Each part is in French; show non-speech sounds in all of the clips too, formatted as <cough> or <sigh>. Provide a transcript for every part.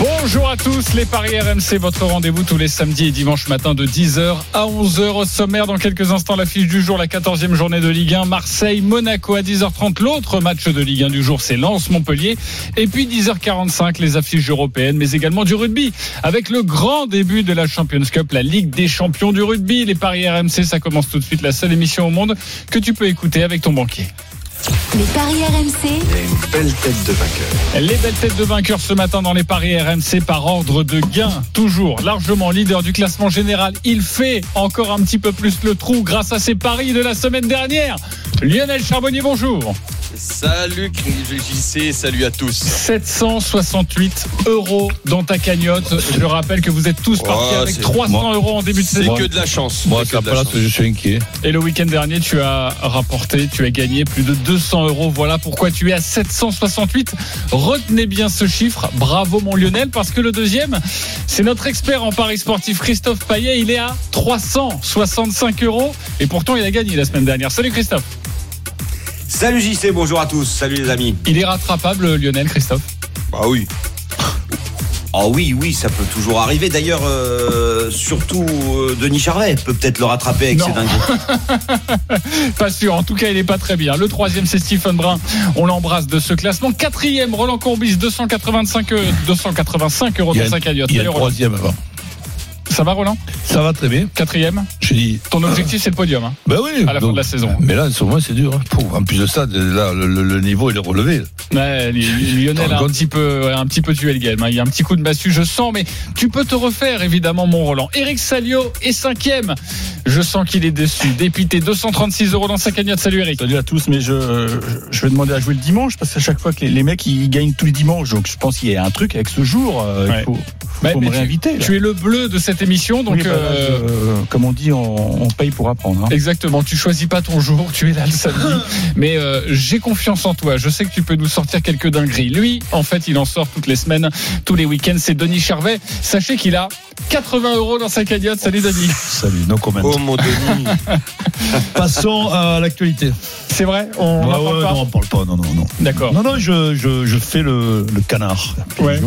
Bonjour à tous, les Paris RMC, votre rendez-vous tous les samedis et dimanches matin de 10h à 11h au sommaire. Dans quelques instants, l'affiche du jour, la 14e journée de Ligue 1, Marseille, Monaco à 10h30. L'autre match de Ligue 1 du jour, c'est Lens-Montpellier. Et puis 10h45, les affiches européennes, mais également du rugby. Avec le grand début de la Champions Cup, la Ligue des champions du rugby. Les Paris RMC, ça commence tout de suite, la seule émission au monde que tu peux écouter avec ton banquier. Les paris RMC, Les belles têtes de vainqueurs ce matin dans les paris RMC par ordre de gain. Toujours largement leader du classement général. Il fait encore un petit peu plus le trou grâce à ses paris de la semaine dernière. Lionel Charbonnier, bonjour. Salut JC, salut à tous. 768 euros dans ta cagnotte. Je rappelle que vous êtes tous partis Oh, avec c'est- 300 euros en début de C'est saison. que de la chance. Moi, C'est que de la place, chance. je suis inquiet. Et le week-end dernier, tu as rapporté, tu as gagné plus de 200 euros. Voilà pourquoi tu es à 768. Retenez bien ce chiffre. Bravo mon Lionel, parce que le deuxième, c'est notre expert en paris sportif Christophe Payet. Il est à 365 euros. Et pourtant, il a gagné la semaine dernière. Salut Christophe. Salut JC, bonjour à tous, salut les amis. Il est rattrapable, Lionel, Christophe? Bah oui. Oh oui, oui, ça peut toujours arriver. D'ailleurs, euh, surtout euh, Denis Charvet peut peut-être le rattraper avec Non. ses dingueries. <laughs> Pas sûr. En tout cas, il est pas très bien. Le troisième, c'est Stephen Brun. On l'embrasse de ce classement. Quatrième, Roland Courbis, 285, euh, 285 euros Il y a, dans sa cagnotte. il y a le troisième avant. Ça va, Roland? Ça va très bien. Quatrième? Je dis. Ton objectif, c'est le podium. hein. Ben oui. À la fin de la saison. Mais là, ce moment, c'est dur. hein. Pour- En plus de ça, là, le, le- le niveau, il est relevé. Ouais, Lionel a un petit peu, ouais, un petit peu tué le game. hein. Il y a un petit coup de massue, je sens, mais tu peux te refaire, évidemment, mon Roland. Eric Salio est cinquième. Je sens qu'il est déçu. Dépité, 236 euros dans sa cagnotte. Salut Eric. Salut à tous, mais je, je vais demander à jouer le dimanche parce qu'à chaque fois que les, les mecs ils gagnent tous les dimanches, donc je pense qu'il y a un truc avec ce jour. euh, Ouais. Il faut, Faut me tu- réinviter. là. Tu es le bleu de cette émission, donc Oui, bah euh, je- euh, comme on dit, on, on paye pour apprendre. hein. Exactement, tu choisis pas ton jour, tu es là le samedi. <laughs> Mais euh, j'ai confiance en toi, je sais que tu peux nous sortir quelques dingueries. Lui, en fait, il en sort toutes les semaines, tous les week-ends, c'est Denis Charvet. Sachez qu'il a 80 euros dans sa cagnotte. Salut Denis. Salut, no comment. Oh mon Denis. <laughs> Passons à l'actualité. C'est vrai? On Ouais, parle ouais, pas? non, on parle pas. Non, non, non. D'accord. Non, non, je, je, je fais le, le canard. Ouais.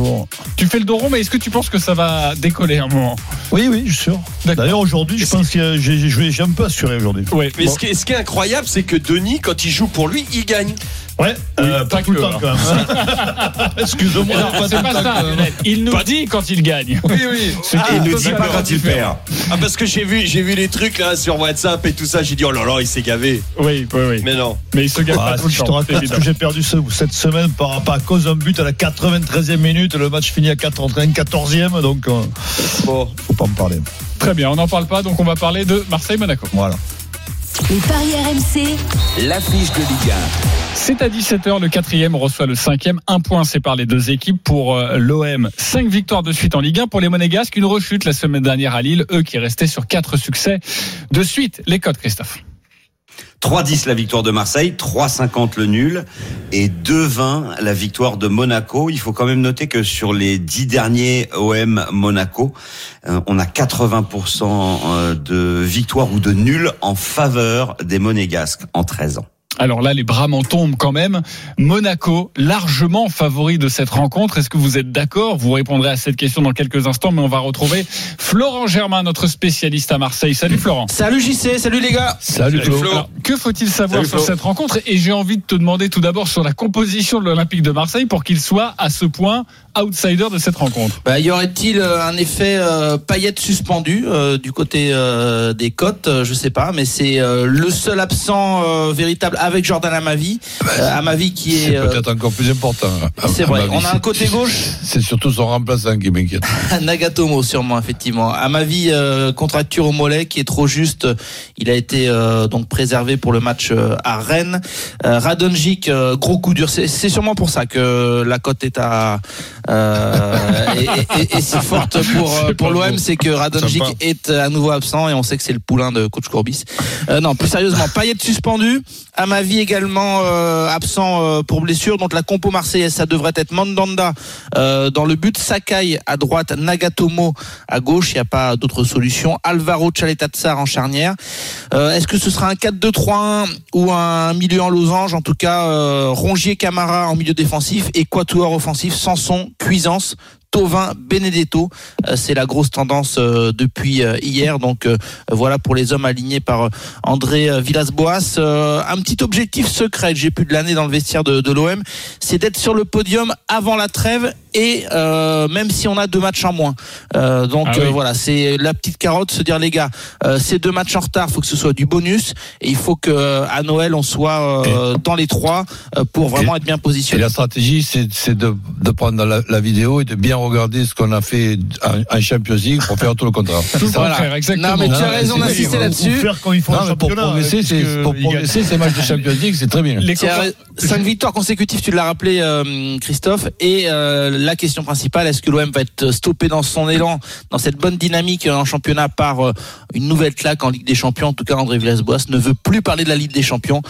Tu fais le dos rond, mais est-ce que tu penses que ça va décoller un moment? Oui, oui, je suis sûr. D'ailleurs, aujourd'hui, je pense que j'ai un peu assuré aujourd'hui. Ouais. Mais bon. ce, qui est, ce qui est incroyable, c'est que Denis, quand il joue pour lui, il gagne. Ouais, euh, pas pas tout le que, temps quand même. <laughs> Excuse-moi. Non, pas c'est pas ça. Il nous Pas- dit quand il gagne. Oui, oui. Qui Ah, il ne dit pas quand il perd. Ah, parce que j'ai vu, j'ai vu les trucs là sur WhatsApp et tout ça. J'ai dit, oh là là, il s'est gavé. Oui, oui, oui. Mais non. Mais il se gagne Ah, pas tout le je te temps. évidemment. que j'ai perdu ce- cette semaine par, par à cause d'un but à la 93e minute, le match finit à 94e, donc euh, Bon. faut pas me parler. Très bien, on n'en parle pas, donc on va parler de Marseille-Monaco. Voilà. Les paris RMC, L'affiche de Ligue C'est à 17h, le quatrième reçoit le cinquième. Un point sépare les deux équipes pour euh, l'OM. Cinq victoires de suite en Ligue 1 pour les Monégasques. Une rechute la semaine dernière à Lille, eux qui restaient sur quatre succès de suite. Les codes, Christophe. 3-10 la victoire de Marseille, 3-50 le nul et 2-20 la victoire de Monaco. Il faut quand même noter que sur les 10 derniers OM Monaco, euh, on a 80% euh, de victoires ou de nuls en faveur des Monégasques en 13 ans. Alors là, les bras m'en tombent quand même. Monaco, largement favori de cette rencontre. Est-ce que vous êtes d'accord? Vous répondrez à cette question dans quelques instants, mais on va retrouver Florent Germain, notre spécialiste à Marseille. Salut Florent. Salut JC, salut les gars. Salut, Salut, Flo. Flo. Alors, que faut-il savoir Salut, sur Flo. cette rencontre? Et j'ai envie de te demander tout d'abord sur la composition de l'Olympique de Marseille pour qu'il soit à ce point outsider de cette rencontre. Bah, y aurait-il euh, un effet euh, paillette suspendu euh, du côté euh, des côtes? Je sais pas, mais c'est euh, le seul absent euh, véritable avec Jordan Amavi, euh, Amavi qui C'est est. euh, peut-être encore plus important. à- c'est vrai. On a un côté gauche, C'est surtout son remplaçant qui m'inquiète. <laughs> Nagatomo sûrement effectivement. Amavi euh, contracture au mollet qui est trop juste. Il a été euh, donc préservé pour le match à Rennes. Radonjic gros coup dur. C'est c'est sûrement pour ça que la cote est à et, et- et si forte pour <laughs> C'est pour l'OM, c'est que Radonjic est à nouveau absent et on sait que c'est le poulain de coach Courbis. Non, plus sérieusement, Payet suspendu, Amavi Amavi également euh, absent euh, pour blessure. Donc la compo marseillaise, ça devrait être Mandanda euh, dans le but, Sakai à droite, Nagatomo à gauche. Il n'y a pas d'autre solution. Alvaro Chaletatsar en charnière. Est-ce que ce sera un 4-2-3-1 ou un milieu en losange? En tout cas, Rongier Camara en milieu défensif et Quatuor offensif, Sanson, Cuisance. Tovin Benedetto, Euh, c'est la grosse tendance euh, depuis euh, hier. Donc euh, voilà pour les hommes alignés par André Villas-Boas. Euh, un petit objectif secret que j'ai pu de l'année dans le vestiaire de, de l'OM, c'est d'être sur le podium avant la trêve et euh, même si on a deux matchs en moins. Euh, donc Ah oui. euh, voilà, c'est la petite carotte, se dire les gars, euh, ces deux matchs en retard, faut que ce soit du bonus et il faut que à Noël on soit euh, dans les trois euh, pour vraiment être bien Et positionné. la stratégie, c'est c'est de, de prendre la, la vidéo et de bien regarder ce qu'on a fait en, en Champions League pour faire tout le contraire. Tout le Voilà. contraire, exactement. Non, mais tu as raison d'insister là-dessus. faire quand ils font Non, un mais pour progresser, c'est pour progresser, ces matchs de Champions League, c'est très bien. Les cinq victoires consécutives, tu l'as rappelé, euh, Christophe. Et euh, la question principale, est-ce que l'OM va être stoppé dans son élan, dans cette bonne dynamique en championnat par euh, une nouvelle claque en Ligue des Champions? En tout cas, André Villas-Boas ne veut plus parler de la Ligue des Champions.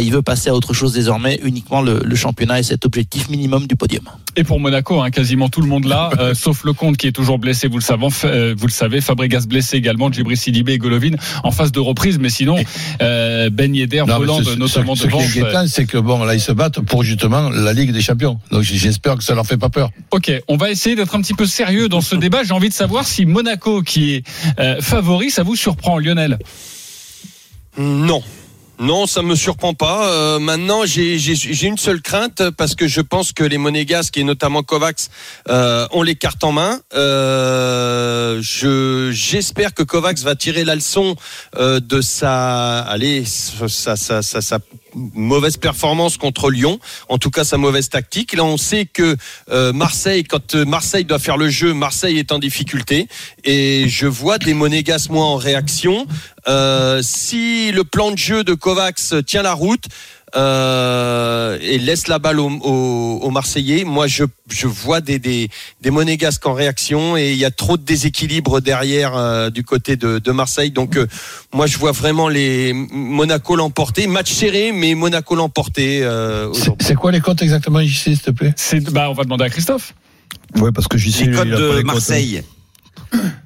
Il veut passer à autre chose désormais, uniquement le, le championnat et cet objectif minimum du podium. Et pour Monaco, hein, quasiment tout le monde là, euh, sauf le compte qui est toujours blessé, vous le savez, euh, vous le savez, Fabregas blessé également, Djibril Sidibé et Golovin en phase de reprise, mais sinon euh, Ben Yedder, ce- notamment ce, ce devant. qui est inquiétant, c'est que bon, là, ils se battent pour justement la Ligue des Champions. Donc j'espère que ça leur fait pas peur. Ok, on va essayer d'être un petit peu sérieux dans ce débat. J'ai envie de savoir si Monaco, qui est euh, favori, ça vous surprend, Lionel? Non. Non, ça me surprend pas. Euh, maintenant, j'ai une seule crainte parce que je pense que les Monégasques et notamment Kovacs euh, ont les cartes en main. Euh, je j'espère que Kovacs va tirer la leçon euh, de sa allez sa, sa, sa, sa mauvaise performance contre Lyon. En tout cas, sa mauvaise tactique. Là, on sait que euh, Marseille, quand euh, Marseille doit faire le jeu, Marseille est en difficulté. Et je vois des Monégas moi en réaction. Euh, si le plan de jeu de Kovacs tient la route euh, et laisse la balle aux au, au Marseillais, moi je, je vois des, des, des Monégasques en réaction et il y a trop de déséquilibre derrière euh, du côté de, de Marseille. Donc euh, moi je vois vraiment les Monaco l'emporter. Match serré, mais Monaco l'emporter euh, C'est quoi les comptes exactement, JC, s'il te plaît? C'est bah on va demander à Christophe. Ouais, parce que j'y sais. Les pas de les cotes, hein. Marseille.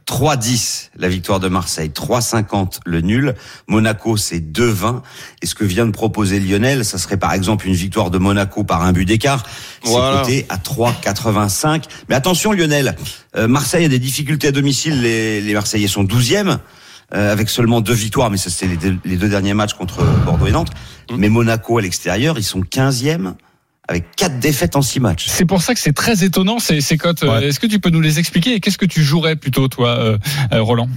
3-10 la victoire de Marseille, 3-50 le nul. Monaco c'est 2-20. Et ce que vient de proposer Lionel, ça serait par exemple une victoire de Monaco par un but d'écart. C'est Voilà. coté à 3,85. Mais attention Lionel, euh, Marseille a des difficultés à domicile. Les, les Marseillais sont 12e. euh, avec seulement deux victoires, mais ça c'était les deux, les deux derniers matchs contre Bordeaux et Nantes. Mais Monaco à l'extérieur, ils sont 15e avec quatre défaites en six matchs. C'est pour ça que c'est très étonnant ces, ces cotes. Euh, Ouais. Est-ce que tu peux nous les expliquer et qu'est-ce que tu jouerais plutôt toi, euh, euh, Roland?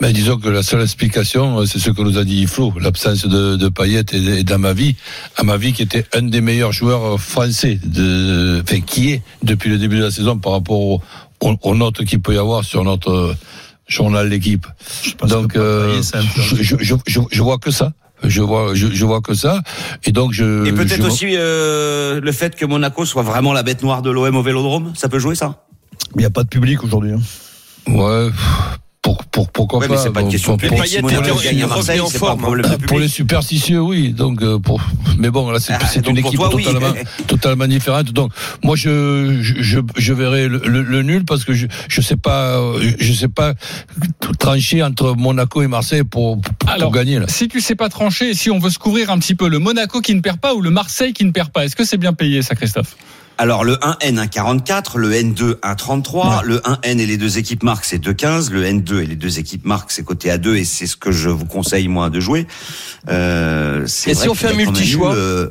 Mais disons que la seule explication, c'est ce que nous a dit Flo, l'absence de, de Payet et, et d'Amavi. Amavi qui était un des meilleurs joueurs français, de, enfin, qui est depuis le début de la saison par rapport au- aux, aux notes qu'il peut y avoir sur notre journal l'équipe. pense Donc que euh, je, je, je, je vois que ça. Je vois, je, je vois que ça. Et donc je. Et peut-être vois- aussi euh, le fait que Monaco soit vraiment la bête noire de l'OM au Vélodrome, ça peut jouer ça? Il n'y a pas de public aujourd'hui. hein. Ouais. Pour, pour, pourquoi Ouais, pas mais c'est pas une question de pour-. Payet à il Marseille, en pas Pour les superstitieux, oui. Donc, euh, pour, mais bon, là, c'est Ah, une équipe toi, oui. totalement, <laughs> totalement différente. Donc, moi, je, je, je, je verrai le, le, le nul parce que je, je sais pas, euh, je sais pas trancher entre Monaco et Marseille pour, pour, pour Alors, gagner, là. Si tu sais pas trancher, si on veut se couvrir un petit peu le Monaco qui ne perd pas ou le Marseille qui ne perd pas, est-ce que c'est bien payé ça, Christophe? Alors le 1N 1,44, le N2 1,33, le 1N et les deux équipes marquent c'est 2,15, le N2 et les deux équipes marquent c'est côté à 2 et c'est ce que je vous conseille moi de jouer. Euh, c'est Et si on fait un multi-choix eu, euh,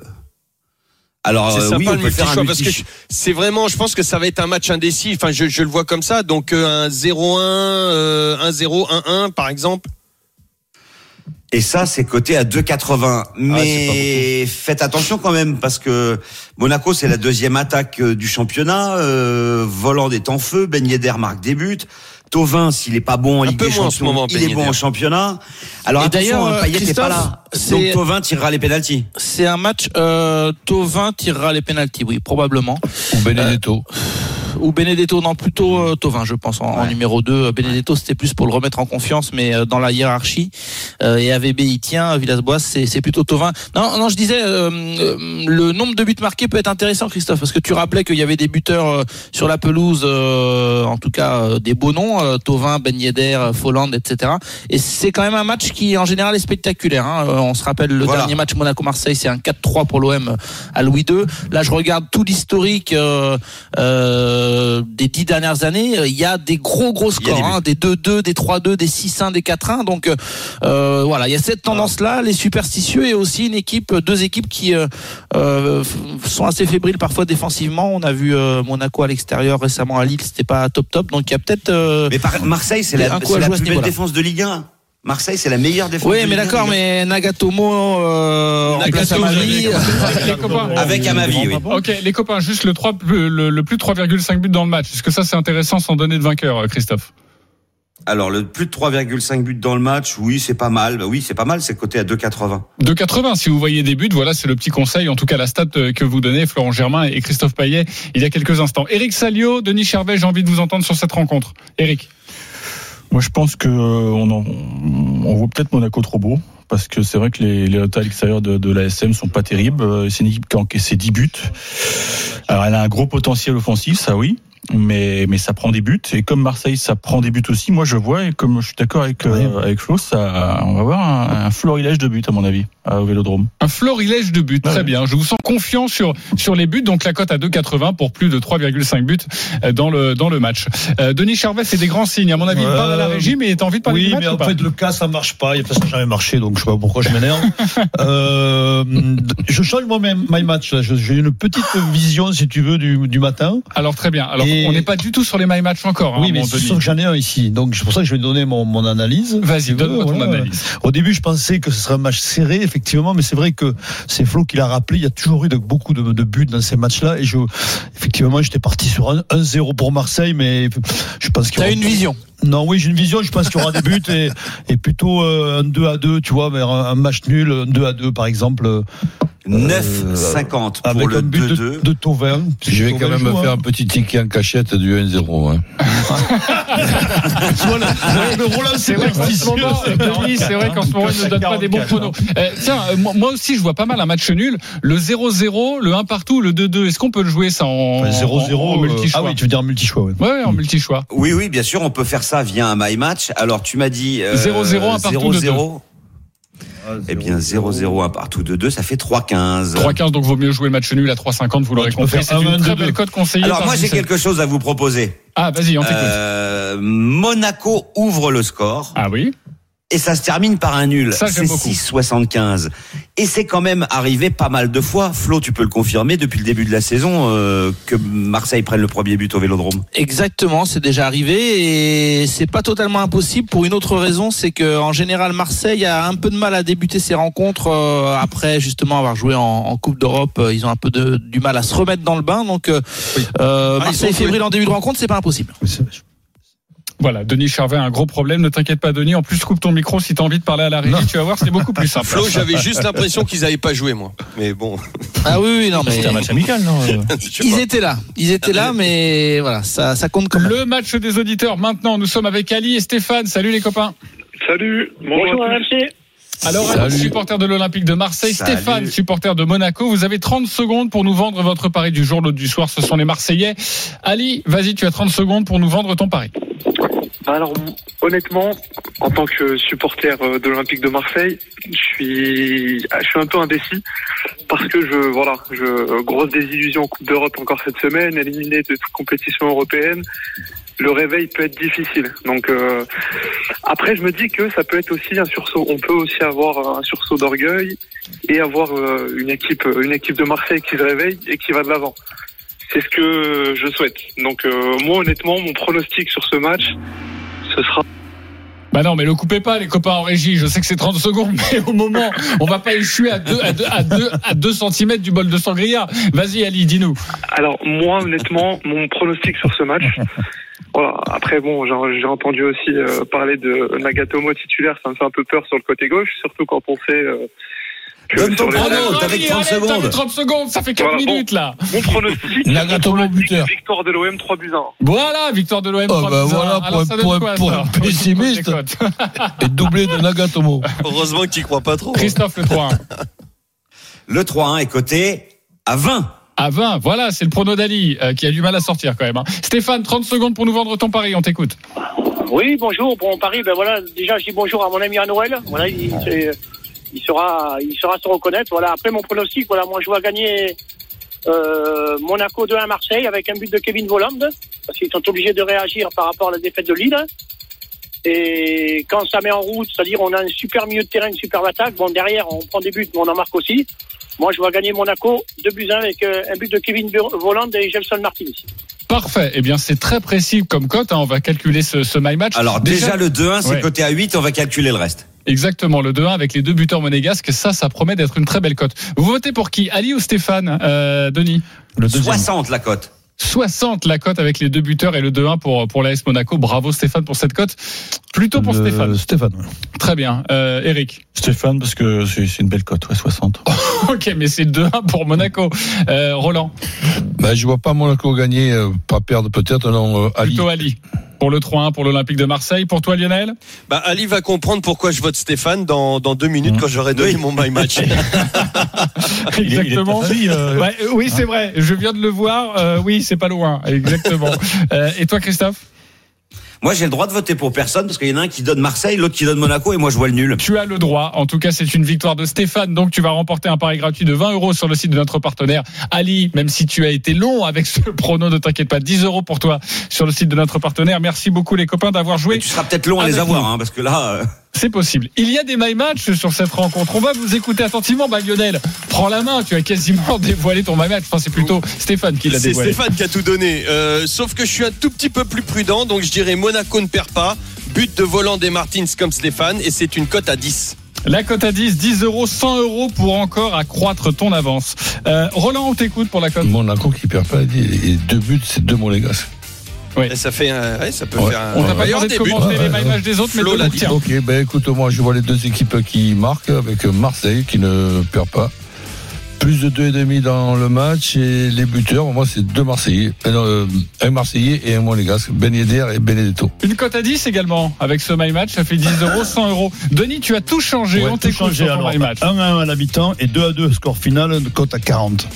Alors euh, oui, on le peut faire un parce que c'est vraiment, je pense que ça va être un match indécis. Enfin, je, je le vois comme ça. Donc euh, un 0-1, euh, 1-0, 1-1 par exemple. Et ça, c'est coté à 2,80. Mais faites attention quand même, parce que Monaco, c'est la deuxième attaque euh, du championnat. Euh, Voland est en feu, Ben Yedder marque des buts. Tovin, s'il est pas bon en Ligue des moins en ce Champions, moment, il Ben est bon Yedder. en championnat. Alors d'ailleurs, hein, euh, Payet n'est pas Christophe, là. Donc Tovin tirera les pénalties. C'est un match, euh, Tovin tirera les pénalties, oui, probablement. Ou Benedetto. Ou Benedetto, non plutôt euh, Tovin, je pense en, en numéro 2. Benedetto, c'était plus pour le remettre en confiance, mais euh, dans la hiérarchie. Euh, et AVB, il tient. Villas-Boas, c'est c'est plutôt Tovin. Non, non, je disais, euh, euh, le nombre de buts marqués peut être intéressant, Christophe, parce que tu rappelais qu'il y avait des buteurs euh, sur la pelouse, euh, en tout cas euh, des beaux noms, euh, Tovin, Ben Yedder, euh, Folland, etc. Et c'est quand même un match qui, en général, est spectaculaire. Hein. Euh, On se rappelle le Voilà. dernier match Monaco-Marseille, c'est un 4-3 pour l'OM à Louis II. Là, je regarde tout l'historique euh, euh, des dix dernières années. Il y a des gros gros scores, des hein, des 2-2, des 3-2, des 6-1, des 4-1. Donc euh, voilà, il y a cette tendance-là, les superstitieux et aussi une équipe, deux équipes qui euh, euh, sont assez fébriles parfois défensivement. On a vu euh, Monaco à l'extérieur récemment à Lille, c'était pas top top. Donc il y a peut-être. euh, Mais par- Marseille, c'est la, la ce plus belle défense de Ligue 1. Marseille, c'est la meilleure défense. oui, mais Ligue 1, d'accord, Ligue 1. mais Nagatomo euh, en place à ma vie. Les copains. Avec Amavi, oui. Ok, les copains, juste le, 3, le, le plus de 3,5 buts dans le match. Est-ce que ça c'est intéressant sans donner de vainqueur, euh, Christophe? Alors, le plus de 3,5 buts dans le match, oui, c'est pas mal. Bah oui, c'est pas mal, c'est coté à 2,80. 2,80 si vous voyez des buts, voilà c'est le petit conseil, en tout cas la stat euh, que vous donnez Florent Germain et Christophe Payet il y a quelques instants. Eric Salio, Denis Charvet, j'ai envie de vous entendre sur cette rencontre. Eric Moi, je pense que euh, on, en- on voit peut-être Monaco trop beau. Parce que c'est vrai que les, les notes à l'extérieur de, de l'ASM sont pas terribles. Euh, C'est une équipe qui a encaissé 10 buts. Alors, elle a un gros potentiel offensif, ça oui. Mais, mais ça prend des buts. Et comme Marseille, ça prend des buts aussi, moi je vois, et comme je suis d'accord avec, euh, avec Flo, ça, on va voir un, un florilège de buts, à mon avis, au Vélodrome. Un florilège de buts, très Ouais. bien. Je vous sens confiant sur sur les buts, donc la cote à 2,80 pour plus de 3,5 buts euh, dans le dans le match. Euh, Denis Charvet, c'est des grands signes. À mon avis, il parle à la régie, mais t'as envie de parler Oui, du match mais ou en pas fait, le cas, ça marche pas. Il a ça jamais marché, donc je sais pas pourquoi je m'énerve. <laughs> euh, je change moi même my match. J'ai une petite vision, si tu veux, du, du matin. Alors très bien. Alors Et- on n'est pas du tout sur les my match encore. hein, oui, mais c'est Denis. sûr que j'en ai un ici. Donc c'est pour ça que je vais donner mon, mon analyse. Vas-y, veux, donne-moi ton voilà. analyse. Au début, je pensais que ce serait un match serré, effectivement, mais c'est vrai que c'est Flo qui l'a rappelé. Il y a toujours eu de, beaucoup de, de buts dans ces matchs-là. Et je, effectivement, j'étais parti sur un 1-0 pour Marseille, mais je pense qu'il y aura- une vision. Non, oui, j'ai une vision. Je pense qu'il y aura des buts et, et plutôt euh, un 2 à 2, tu vois, vers un, un match nul, un 2 à 2, par exemple, euh, 9,50 pour avec le un but 2-2. de, de Tovin. Je vais quand même joue, faire hein. un petit ticket en cachette du 1-0. Hein. Voilà, le Roland, C'est vrai qu'en ce moment, Denis, c'est vrai qu'en ce moment, il ne donne pas des bons pronos. Euh, tiens, euh, moi moi aussi, je vois pas mal un match nul. Le 0-0, le 1 partout, le 2-2. Est-ce qu'on peut le jouer ça en, Enfin, 0-0. en- en euh, multi-choix? ah oui, tu veux dire multi-choix. Ouais, ouais, en multi-choix. Oui, oui, bien sûr, on peut faire ça via un my match. Alors, tu m'as dit euh, 0-0, un partout, 0-0. Eh bien, 0-0, un partout de 2, ça fait 3-15. 3-15, donc vaut mieux jouer le match nul à 3-50, vous l'aurez compris. C'est un, une un, très belle cote conseillée. Alors, moi, j'ai quelque chose à vous proposer. Ah, vas-y, on t'écoute. Euh, Monaco ouvre le score. Ah oui et ça se termine par un nul. C'est beaucoup. 6,75. Et c'est quand même arrivé pas mal de fois. Flo, tu peux le confirmer depuis le début de la saison euh, que Marseille prenne le premier but au Vélodrome. Exactement, c'est déjà arrivé et c'est pas totalement impossible pour une autre raison, c'est que en général Marseille a un peu de mal à débuter ses rencontres euh, après justement avoir joué en, en Coupe d'Europe. euh, Ils ont un peu de, du mal à se remettre dans le bain, donc euh, euh, Ah, Marseille fébrile en début de rencontre, c'est pas impossible. Oui, Voilà, Denis Charvet a un gros problème. Ne t'inquiète pas, Denis. En plus, coupe ton micro si t'as envie de parler à la régie. Tu vas voir, c'est beaucoup plus simple. <laughs> Flo, j'avais juste l'impression qu'ils n'avaient pas joué, moi. Mais bon, Ah oui, oui non mais C'était un match amical, non euh <laughs> ils étaient là, ils étaient là, mais voilà, ça, ça compte comme Le match des auditeurs. Maintenant, nous sommes avec Ali et Stéphane. Salut les copains. Salut, bonjour, à tous. Alors, Salut. Supporter de l'Olympique de Marseille, Salut. Stéphane, supporter de Monaco. Vous avez 30 secondes pour nous vendre votre pari du jour, l'autre du soir. Ce sont les Marseillais. Ali, vas-y, tu as 30 secondes pour nous vendre ton pari. Bah alors honnêtement, en tant que supporter euh, de l'Olympique de Marseille, je suis, je suis un peu indécis parce que je, voilà, je grosse désillusion en Coupe d'Europe encore cette semaine, éliminé de toute compétition européenne. Le réveil peut être difficile. Donc euh, après, je me dis que ça peut être aussi un sursaut. On peut aussi avoir un sursaut d'orgueil et avoir euh, une équipe, une équipe de Marseille qui se réveille et qui va de l'avant. C'est ce que je souhaite. Donc euh, moi, honnêtement, mon pronostic sur ce match, ce sera Bah non, mais le coupez pas, les copains en régie. Je sais que c'est 30 secondes, <laughs> mais au moment, on va pas échouer à 2 à deux, à deux, à deux centimètres du bol de sangria. Vas-y, Ali, dis-nous. Alors moi honnêtement, mon pronostic sur ce match. Voilà. Après bon, j'ai entendu aussi euh, parler de Nagatomo titulaire, ça me fait un peu peur sur le côté gauche, surtout quand on sait euh, Donne ton sur les- prono. Allez, t'avais allez, 30 allez, t'avais secondes. 30 secondes, ça fait 4 Voilà, bon. minutes là. Mon pronostic, <laughs> Nagatomo mon pronostic, buteur. victoire de l'OM 3 buts 1. Voilà, victoire de l'OM. Oh, 3 bah buts à voilà, un. pour Alors, un- ça donne pour un- quoi, pour un pessimiste. <laughs> Et doublé de Nagatomo. Heureusement que tu crois pas trop. Christophe, le 3-1. <laughs> Le 3-1 est coté à 20. À 20, voilà, c'est le prono d'Ali euh, qui a du mal à sortir quand même. hein. Stéphane, 30 secondes pour nous vendre ton pari, on t'écoute. Oui, bonjour. Bon, Paris, ben voilà, déjà, je dis bonjour à mon ami à Noël. Voilà, il, c'est- il sera, il se reconnaître. Voilà. Après mon pronostic, voilà, moi je vois gagner euh, Monaco 2 à Marseille avec un but de Kevin Voland parce qu'ils sont obligés de réagir par rapport à la défaite de Lille. Et quand ça met en route, c'est-à-dire on a un super milieu de terrain, une superbe attaque. Bon, derrière, on prend des buts, mais on en marque aussi. Moi, je vois gagner Monaco 2 buts 1 avec euh, un but de Kevin Voland et Gelson Martins. Parfait. Eh bien, c'est très précis comme cote. hein. On va calculer ce, ce my match. Alors déjà, le 2-1, c'est Ouais. coté à 8, on va calculer le reste. Exactement, le 2-1 avec les deux buteurs monégasques. Ça, ça promet d'être une très belle cote. Vous votez pour qui? Ali ou Stéphane? Euh, Denis? Le deuxième. 60 la cote. 60 la cote avec les deux buteurs et le 2-1 pour, pour l'AS Monaco. Bravo Stéphane pour cette cote. Plutôt pour Le- Stéphane. Stéphane. ouais. Très bien. Euh, Eric. Stéphane, parce que c'est une belle cote, ouais, 60. <laughs> Ok, mais c'est 2-1 pour Monaco. Euh, Roland. Ben, je vois pas Monaco gagner, euh, pas perdre peut-être, non, euh, Ali. Plutôt Ali. Pour le 3-1 pour l'Olympique de Marseille. Pour toi Lionel Bah, Ali va comprendre pourquoi je vote Stéphane dans, dans deux minutes Mmh. quand j'aurai donné Oui. mon my match. <laughs> Il est- il est Exactement. euh, Ouais, euh, oui, c'est vrai. Je viens de le voir. Euh, oui, c'est pas loin. Exactement. <laughs> Et toi, Christophe Moi, j'ai le droit de voter pour personne parce qu'il y en a un qui donne Marseille, l'autre qui donne Monaco et moi je vois le nul. Tu as le droit. En tout cas, c'est une victoire de Stéphane. Donc, tu vas remporter un pari gratuit de 20 euros sur le site de notre partenaire Ali. Même si tu as été long avec ce <laughs> prono, ne t'inquiète pas. 10 euros pour toi sur le site de notre partenaire. Merci beaucoup, les copains, d'avoir joué. Tu seras peut-être long à les avoir, hein, parce que là, euh, C'est possible. Il y a des my match sur cette rencontre. On va vous écouter attentivement. Bah, Lionel, prends la main. Tu as quasiment <laughs> dévoilé ton my match. Enfin, c'est plutôt Stéphane qui l'a C'est dévoilé. Stéphane qui a tout donné. Euh, sauf que je suis un tout petit peu plus prudent, donc je dirais Monaco ne perd pas. But de volant des Martins comme Stéphane, et c'est une cote à 10. La cote à 10, 10 euros, 100 euros pour encore accroître ton avance. Euh, Roland, on t'écoute pour la cote. Monaco qui perd pas, et deux buts, c'est deux Et ça fait un, ouais, ça peut Ouais. faire un. On va pas de commenter les Ouais, my match des autres, mais Flo de dit. tien. Ok, ben écoute, moi je vois les deux équipes qui marquent avec Marseille qui ne perd pas. Plus de deux et demi dans le match et les buteurs, moi c'est deux Marseillais, Euh, non, euh, un Marseillais et un Monégasque, Ben Yedder et Benedetto. Une cote à 10 également. Avec ce my match, ça fait 10 euros, <laughs> 100 euros. Denis, tu as tout changé. Ouais, on tout t'écoute changé, sur ton my match. 1 à la mi-temps et 2 à 2 score final de cote à 40.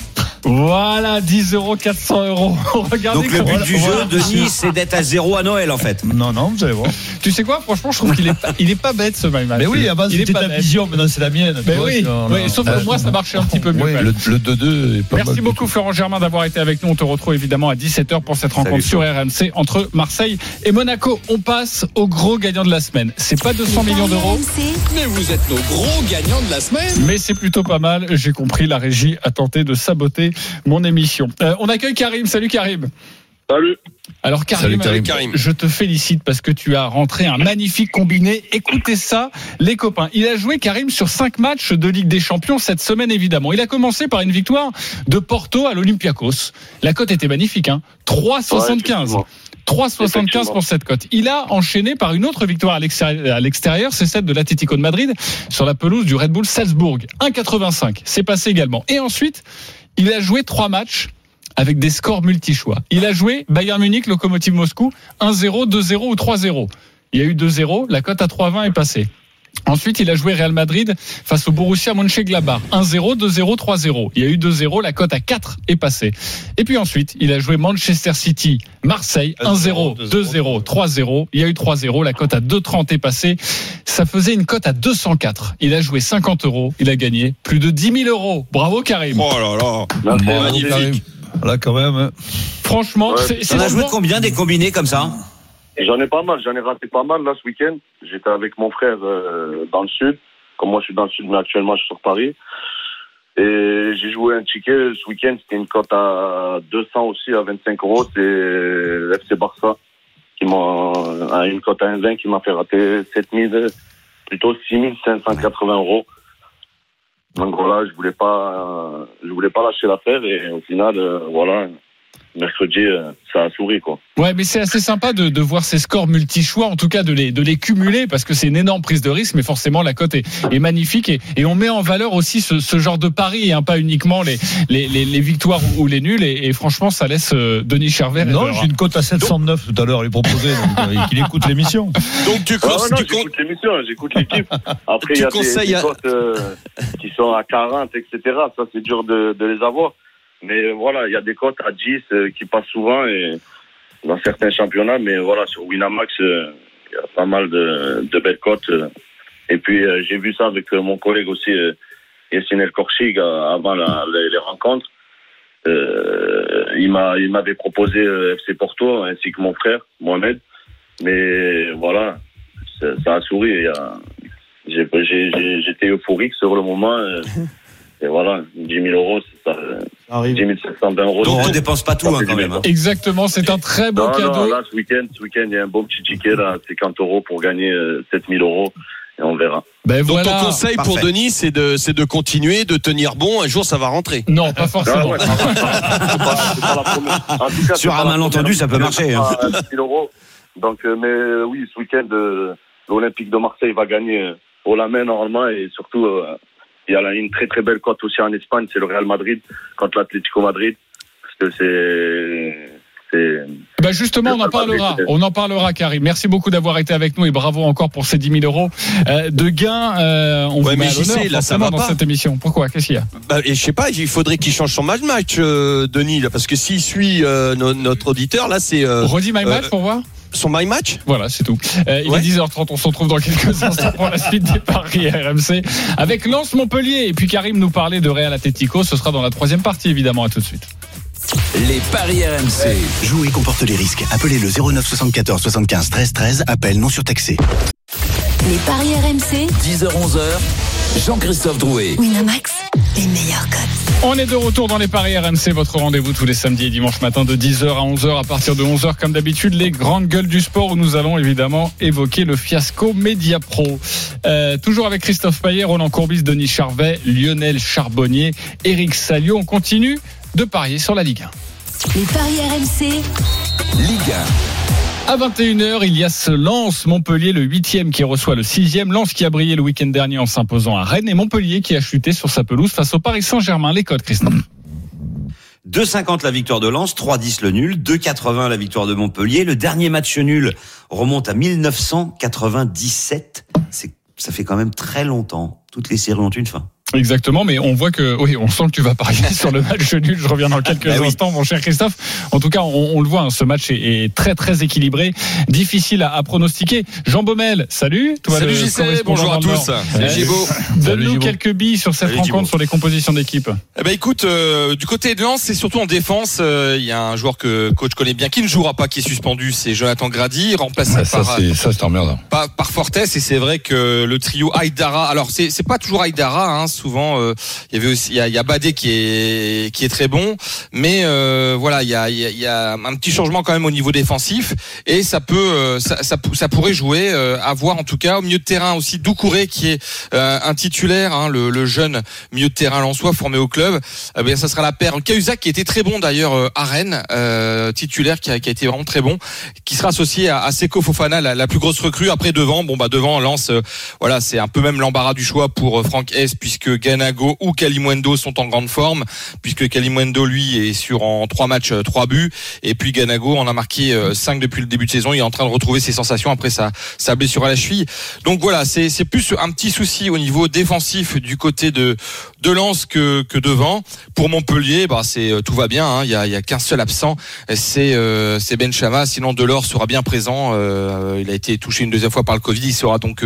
Voilà, 10 euros, 400 euros. <laughs> Regardez donc le comment- but du voilà. jeu, Denis, c'est d'être à zéro à Noël en fait. Non, non, vous allez voir. Tu sais quoi Franchement, je trouve qu'il est, pas- il est pas bête ce match. Mais oui, avant il est c'était pas ta bête. vision, maintenant c'est la mienne. Mais oui, oui, sauf que moi, ça marchait un petit peu mieux. Oui, le, le 2-2 est pas Merci beaucoup. Florent Germain d'avoir été avec nous. On te retrouve évidemment à 17h pour cette rencontre Salut, sur RMC entre Marseille et Monaco. On passe au gros gagnant de la semaine. C'est pas 200 millions d'euros, Mais vous êtes nos gros gagnants de la semaine. mais c'est plutôt pas mal. J'ai compris, la régie a tenté de saboter mon émission. Euh, on accueille Karim. Salut Karim. Salut. Alors Karim, Salut, Karim. Karim. je te félicite parce que tu as rentré un magnifique combiné. Écoutez ça, les copains. Il a joué Karim sur cinq matchs de Ligue des Champions cette semaine évidemment. Il a commencé par une victoire de Porto à l'Olympiakos. La cote était magnifique, hein. 3,75. 3,75 pour cette cote. Il a enchaîné par une autre victoire à l'extérieur, à l'extérieur, c'est celle de l'Atlético de Madrid sur la pelouse du Red Bull Salzbourg. 1,85. C'est passé également. Et ensuite, il a joué trois matchs avec des scores multi-choix. Il a joué Bayern Munich, Lokomotiv Moscou, 1-0, 2-0 ou 3-0. Il y a eu 2-0, la cote à 3,20 est passée. Ensuite, il a joué Real Madrid face au Borussia Mönchengladbach. 1-0, 2-0, 3-0. Il y a eu 2-0, la cote à 4 est passée. Et puis ensuite, il a joué Manchester City, Marseille, 1-0, 2-0, 3-0. Il y a eu 3-0, la cote à 2,30 est passée. Ça faisait une cote à 204. Il a joué 50 euros, il a gagné plus de 10 000 euros. Bravo Karim. Oh là là. Karim. Là, quand même. hein. Franchement, Ouais, c'est c'est On a joué combien des combinés comme ça? J'en ai pas mal, j'en ai raté pas mal là ce week-end. J'étais avec mon frère euh, dans le sud. Comme moi je suis dans le sud, mais actuellement je suis sur Paris. Et j'ai joué un ticket ce week-end, c'était une cote à 200 aussi, à 25 euros. C'est FC Barça qui m'a, à une cote à 1,20 qui m'a fait rater 7000, plutôt 6580 euros. Donc voilà, je voulais pas, euh, je voulais pas lâcher l'affaire et au final, euh, voilà, mercredi, euh, ça a souri, quoi. Ouais, mais c'est assez sympa de, de voir ces scores multi-choix, en tout cas de les, de les cumuler, parce que c'est une énorme prise de risque, mais forcément la cote est, est magnifique et, et on met en valeur aussi ce, ce genre de pari, hein, pas uniquement les, les, les, les victoires ou les nuls. Et, et franchement, ça laisse euh, Denis Charvet. Non, j'ai une cote à 709 tout à l'heure, lui proposer, donc, euh, qu'il écoute l'émission. <laughs> Donc tu, Ah, tu con- j'écoute l'émission, j'écoute l'équipe. Après, il y a des, conseilles des à- cotes euh, qui sont à 40, etc. Ça, c'est dur de, de les avoir. Mais euh, voilà, il y a des cotes à 10 euh, qui passent souvent et dans certains championnats. Mais voilà, sur Winamax, euh, il y a pas mal de, de belles cotes. euh. Et puis, euh, j'ai vu ça avec mon collègue aussi, Yassine El Korchig, avant la- les, rencontres. Il m'a, il m'avait proposé FC Porto ainsi que mon frère Mohamed. Mais voilà, ça, a souri. J'étais euphorique sur le moment. <laughs> euh, Et voilà, 10 000 euros, c'est ça, euh, Arrive. 10 720 euros. Donc on dépense pas tout hein, quand même. hein. Exactement, c'est un très beau Non, cadeau. non, là, ce week-end, ce week-end, il y a un bon petit ticket, là, 50 euros pour gagner euh, 7 000 euros. Et on verra. Ben Donc voilà. ton conseil pour Parfait. Denis, c'est de, c'est de continuer, de tenir bon. Un jour, ça va rentrer. Non, pas forcément. ouais, ça va, ça va. c'est pas, c'est pas la première. En tout cas, Sur un malentendu, ça peut marcher, hein. à 10 000 euros. Donc, euh, mais euh, oui, ce week-end, euh, l'Olympique de Marseille va gagner euh, au la main normalement et surtout, euh, il y a une très très belle cote aussi en Espagne, c'est le Real Madrid contre l'Atlético Madrid, parce que c'est c'est Bah justement, on en parlera. On en parlera, Karim. Merci beaucoup d'avoir été avec nous et bravo encore pour ces 10 000 euros euh, de gains. Euh, on Ouais, vous met mais à sais, là, ça va dans pas. cette émission. Pourquoi? Qu'est-ce qu'il y a? Bah, et je sais pas, il faudrait qu'il change son match match, euh, Denis, là, parce que s'il suit euh, no- notre auditeur, là, c'est euh, Redis my match euh, pour voir. Son my match. Voilà, c'est tout. Euh, il Ouais. est 10h30, on se retrouve dans quelques <laughs> instants pour la suite des paris RMC avec Lens Montpellier et puis Karim nous parlait de Real Atletico. Ce sera dans la troisième partie évidemment. À tout de suite. Les paris RMC. Jouer comporte les risques. Appelez le 09 74 75 13 13. Appel non surtaxé. Les paris RMC. 10h-11h, Jean-Christophe Drouet. Winamax. Les meilleurs cotes. On est de retour dans les paris RMC, votre rendez-vous tous les samedis et dimanches matin de 10h à 11h. À partir de 11h, comme d'habitude, les grandes gueules du sport où nous allons évidemment évoquer le fiasco Media Pro. Euh, toujours avec Christophe Payet, Roland Courbis, Denis Charvet, Lionel Charbonnier, Eric Salio. On continue de parier sur la Ligue 1. Les paris RMC. Ligue À 21h, il y a ce Lens Montpellier, le huitième qui reçoit le sixième. Lens qui a brillé le week-end dernier en s'imposant à Rennes et Montpellier qui a chuté sur sa pelouse face au Paris Saint-Germain. Les codes, Christophe. 2,50 la victoire de Lens, 3,10 le nul, 2,80 la victoire de Montpellier. Le dernier match nul remonte à 1997. C'est, ça fait quand même très longtemps. Toutes les séries ont une fin. Exactement, mais on voit que, oui, on sent que tu vas parier <laughs> sur le match nul. Je reviens dans quelques Ah oui. instants, mon cher Christophe. En tout cas, on, on le voit, hein, ce match est, est très très équilibré, difficile à, à pronostiquer. Jean Baumel, salut. Toi, Salut JC, bonjour à tous. Euh, Gibo. Donne-nous quelques billes sur cette Salut, rencontre, Gibo. sur les compositions d'équipe. Eh ben écoute, euh, du côté de Lens, c'est surtout en défense. euh, Il y a un joueur que coach connaît bien, qui ne jouera pas, qui est suspendu, c'est Jonathan Grady, remplacé Ah, ça, par, c'est ça, c'est emmerdant. par, par Fortes. Et c'est vrai que le trio Aïdara, alors c'est c'est pas toujours Aïdara, hein, souvent euh, il y avait aussi il y a, y a Badé qui est qui est très bon, mais euh, voilà il y a, il y, a, un petit changement quand même au niveau défensif et ça peut euh, ça, ça, ça pourrait jouer euh, à voir en tout cas au milieu de terrain aussi Doucouré qui est euh, un titulaire, hein, le, le jeune milieu de terrain lensois formé au club. Eh bien ça sera la paire Cahuzac qui était très bon d'ailleurs à Rennes, titulaire qui a, qui a été vraiment très bon, qui sera associé à, à Seko Fofana, la, la plus grosse recrue. Après devant, bon bah devant Lance, voilà c'est un peu même l'embarras du choix pour Franck S puisque Ganago ou Kalimwendo sont en grande forme, puisque Kalimwendo lui est sur en trois matchs euh, trois buts et puis Ganago en a marqué euh, cinq depuis le début de saison. Il est en train de retrouver ses sensations après sa, blessure à la cheville. Donc voilà, c'est plus un petit souci au niveau défensif du côté de de Lens que que devant. Pour Montpellier, bah c'est euh, tout va bien. hein. Il y a qu'un seul absent, c'est c'est Ben Chama. Sinon Delors sera bien présent. Il a été touché une deuxième fois par le Covid. Il sera donc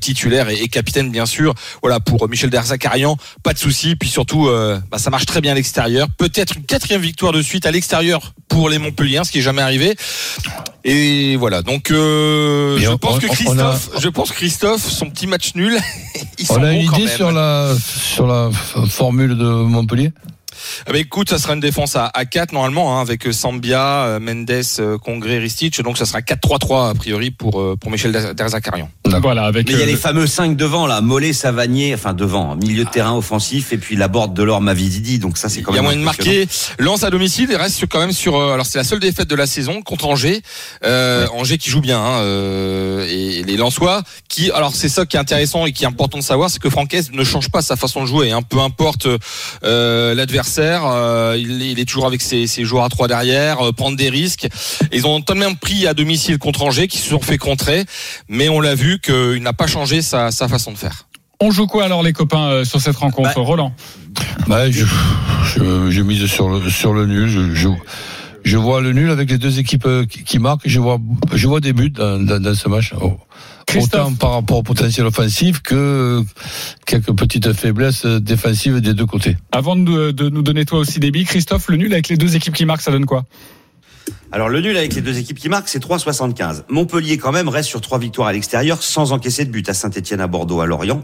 titulaire et, capitaine bien sûr. Voilà pour Michel Derzakarian, pas de souci. Puis surtout, euh, bah, ça marche très bien à l'extérieur. Peut-être une quatrième victoire de suite à l'extérieur pour les Montpelliens, ce qui est jamais arrivé. Et voilà. Donc euh, je on- pense que a- Christophe, je pense que Christophe, son petit match nul, <laughs> il On sent a une quand idée même. sur la, sur la f- formule de Montpellier? Ah bah écoute, ça sera une défense à, à 4 normalement, hein, avec Sambia, euh, Mendes, euh, Congré, Ristich. Donc ça sera 4-3-3 a priori pour, euh, pour Michel Derzakarian. Voilà, avec. Mais il y a euh, les fameux 5 devant là, Mollet, Savanier, enfin devant, milieu de terrain offensif et puis la borde de l'or Mavididi. Donc ça c'est quand Il y a même. moyen de marquer. Lance à domicile et reste quand même sur. euh, Alors c'est la seule défaite de la saison contre Angers. Euh, Angers qui joue bien. Hein, euh, et les Lensois qui. Alors c'est ça qui est intéressant et qui est important de savoir, c'est que Francaise ne change pas sa façon de jouer. Hein, peu importe euh, euh, il, est- il est toujours avec ses, ses joueurs à trois derrière, euh, prendre des risques. Et ils ont tout de même pris à domicile contre Angers, qui se sont fait contrer, mais on l'a vu qu'il n'a pas changé sa, sa façon de faire. On joue quoi alors les copains euh, sur cette rencontre, Bah, Roland? Ouais, je, je, je mise sur le, sur le nul. Je, je, je vois le nul avec les deux équipes qui, qui marquent. Je vois, je vois des buts dans, dans, dans ce match. Oh. Christophe. Autant par rapport au potentiel offensif que quelques petites faiblesses défensives des deux côtés. Avant de, de nous donner toi aussi des billes, Christophe, le nul avec les deux équipes qui marquent, ça donne quoi? Alors le nul avec les deux équipes qui marquent, c'est 3,75. Montpellier quand même reste sur trois victoires à l'extérieur sans encaisser de but à Saint-Etienne, à Bordeaux, à Lorient.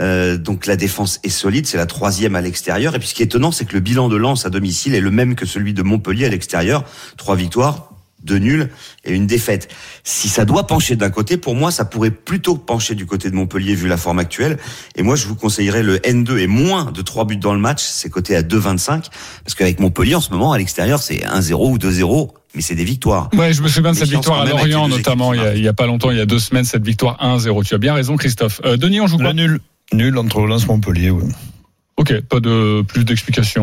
Euh, donc la défense est solide, c'est la troisième à l'extérieur. Et puis ce qui est étonnant, c'est que le bilan de Lens à domicile est le même que celui de Montpellier à l'extérieur. Trois victoires, deux nuls et une défaite. Si ça doit pencher d'un côté, pour moi, ça pourrait plutôt pencher du côté de Montpellier vu la forme actuelle. Et moi, je vous conseillerais le N2 et moins de trois buts dans le match. C'est coté à 2,25 parce qu'avec Montpellier en ce moment à l'extérieur, c'est 1-0 ou 2-0, mais c'est des victoires. Ouais, je me souviens de cette victoire à Lorient notamment, il y, a, il y a pas longtemps, il y a deux semaines, cette victoire 1-0. Tu as bien raison, Christophe. Euh, Denis, on joue quoi? Le nul. Nul entre Lens et Montpellier, oui. Ok, pas de plus d'explications.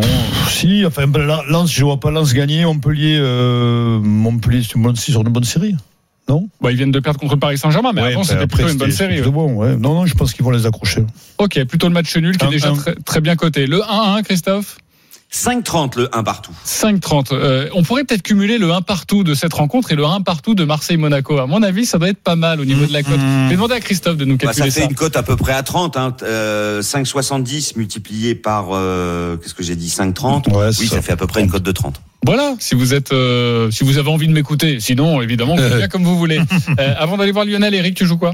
Si, enfin, ben, Lens, je vois pas Lens gagner. Montpellier, euh, Montpellier, c'est une sur une bonne série. Non? Bah, ils viennent de perdre contre Paris Saint-Germain, mais Ouais, avant ben, c'était plutôt une bonne série. ouais. bon, ouais. Non, non, je pense qu'ils vont les accrocher. Ok, plutôt le match nul qui est déjà un. très, très bien coté. Le 1-1, Christophe? 5-30 le 1 partout. 5-30. Euh, on pourrait peut-être cumuler le 1 partout de cette rencontre et le 1 partout de Marseille-Monaco. À mon avis, ça doit être pas mal au niveau de la cote. Je vais demander à Christophe de nous Bah, calculer ça fait ça. une cote à peu près à 30. Hein. Euh, 5,70 multiplié par, euh, qu'est-ce que j'ai dit, 5,30 Ouais, c'est Oui, ça. ça. fait à peu près une cote de 30. Voilà, si vous êtes, euh, si vous avez envie de m'écouter. Sinon, évidemment, vous faites <laughs> bien comme vous voulez. Euh, avant d'aller voir Lionel, Eric, tu joues quoi?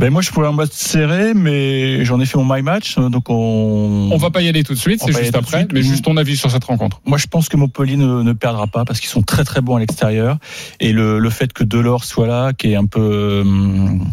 Ben moi, je pourrais un match serré, mais j'en ai fait mon my match, donc on. On va pas y aller tout de suite, c'est juste après. suite. Mais juste ton avis sur cette rencontre. Moi, je pense que Montpellier ne, ne perdra pas parce qu'ils sont très très bons à l'extérieur et le, le fait que Delors soit là, qui est un peu hum,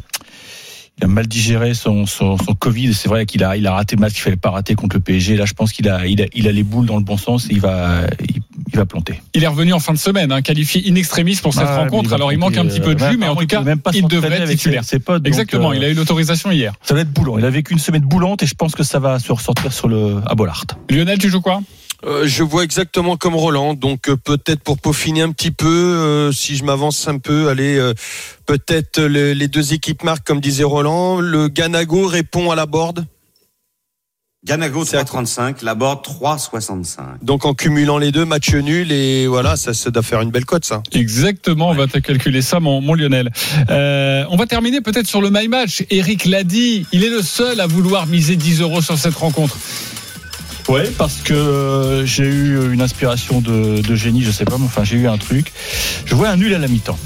il a mal digéré son, son, son Covid. C'est vrai qu'il a, il a raté le match qu'il fallait pas rater contre le PSG. Là, je pense qu'il a, il a, il a les boules dans le bon sens et il va, il, il va planter. Il est revenu en fin de semaine, hein, qualifié in extremis pour cette mais rencontre. Alors il manque un petit peu de euh, jus, mais en tout cas, même pas il devrait être titulaire. ses- ses potes, donc, Exactement, euh, il a eu l'autorisation hier. Ça va être boulant. Il a vécu une semaine boulante et je pense que ça va se ressortir sur le à Bollard. Lionel, tu joues quoi? Euh, je vois exactement comme Roland, donc euh, peut-être pour peaufiner un petit peu, euh, si je m'avance un peu, allez, euh, peut-être le- les deux équipes marquent comme disait Roland. Le Ganago répond à la board, Ganago C'est à- 3,35, Laborde 3,65. donc en cumulant les deux, match nul et voilà, ça, ça doit faire une belle cote ça. Exactement, on va te calculer ça, mon, mon Lionel. Euh, on va terminer peut-être sur le My Match. Eric l'a dit, il est le seul à vouloir miser 10 euros sur cette rencontre. Ouais, parce que euh, j'ai eu une inspiration de, de génie, je sais pas, mais enfin j'ai eu un truc. Je vois un nul à la mi-temps.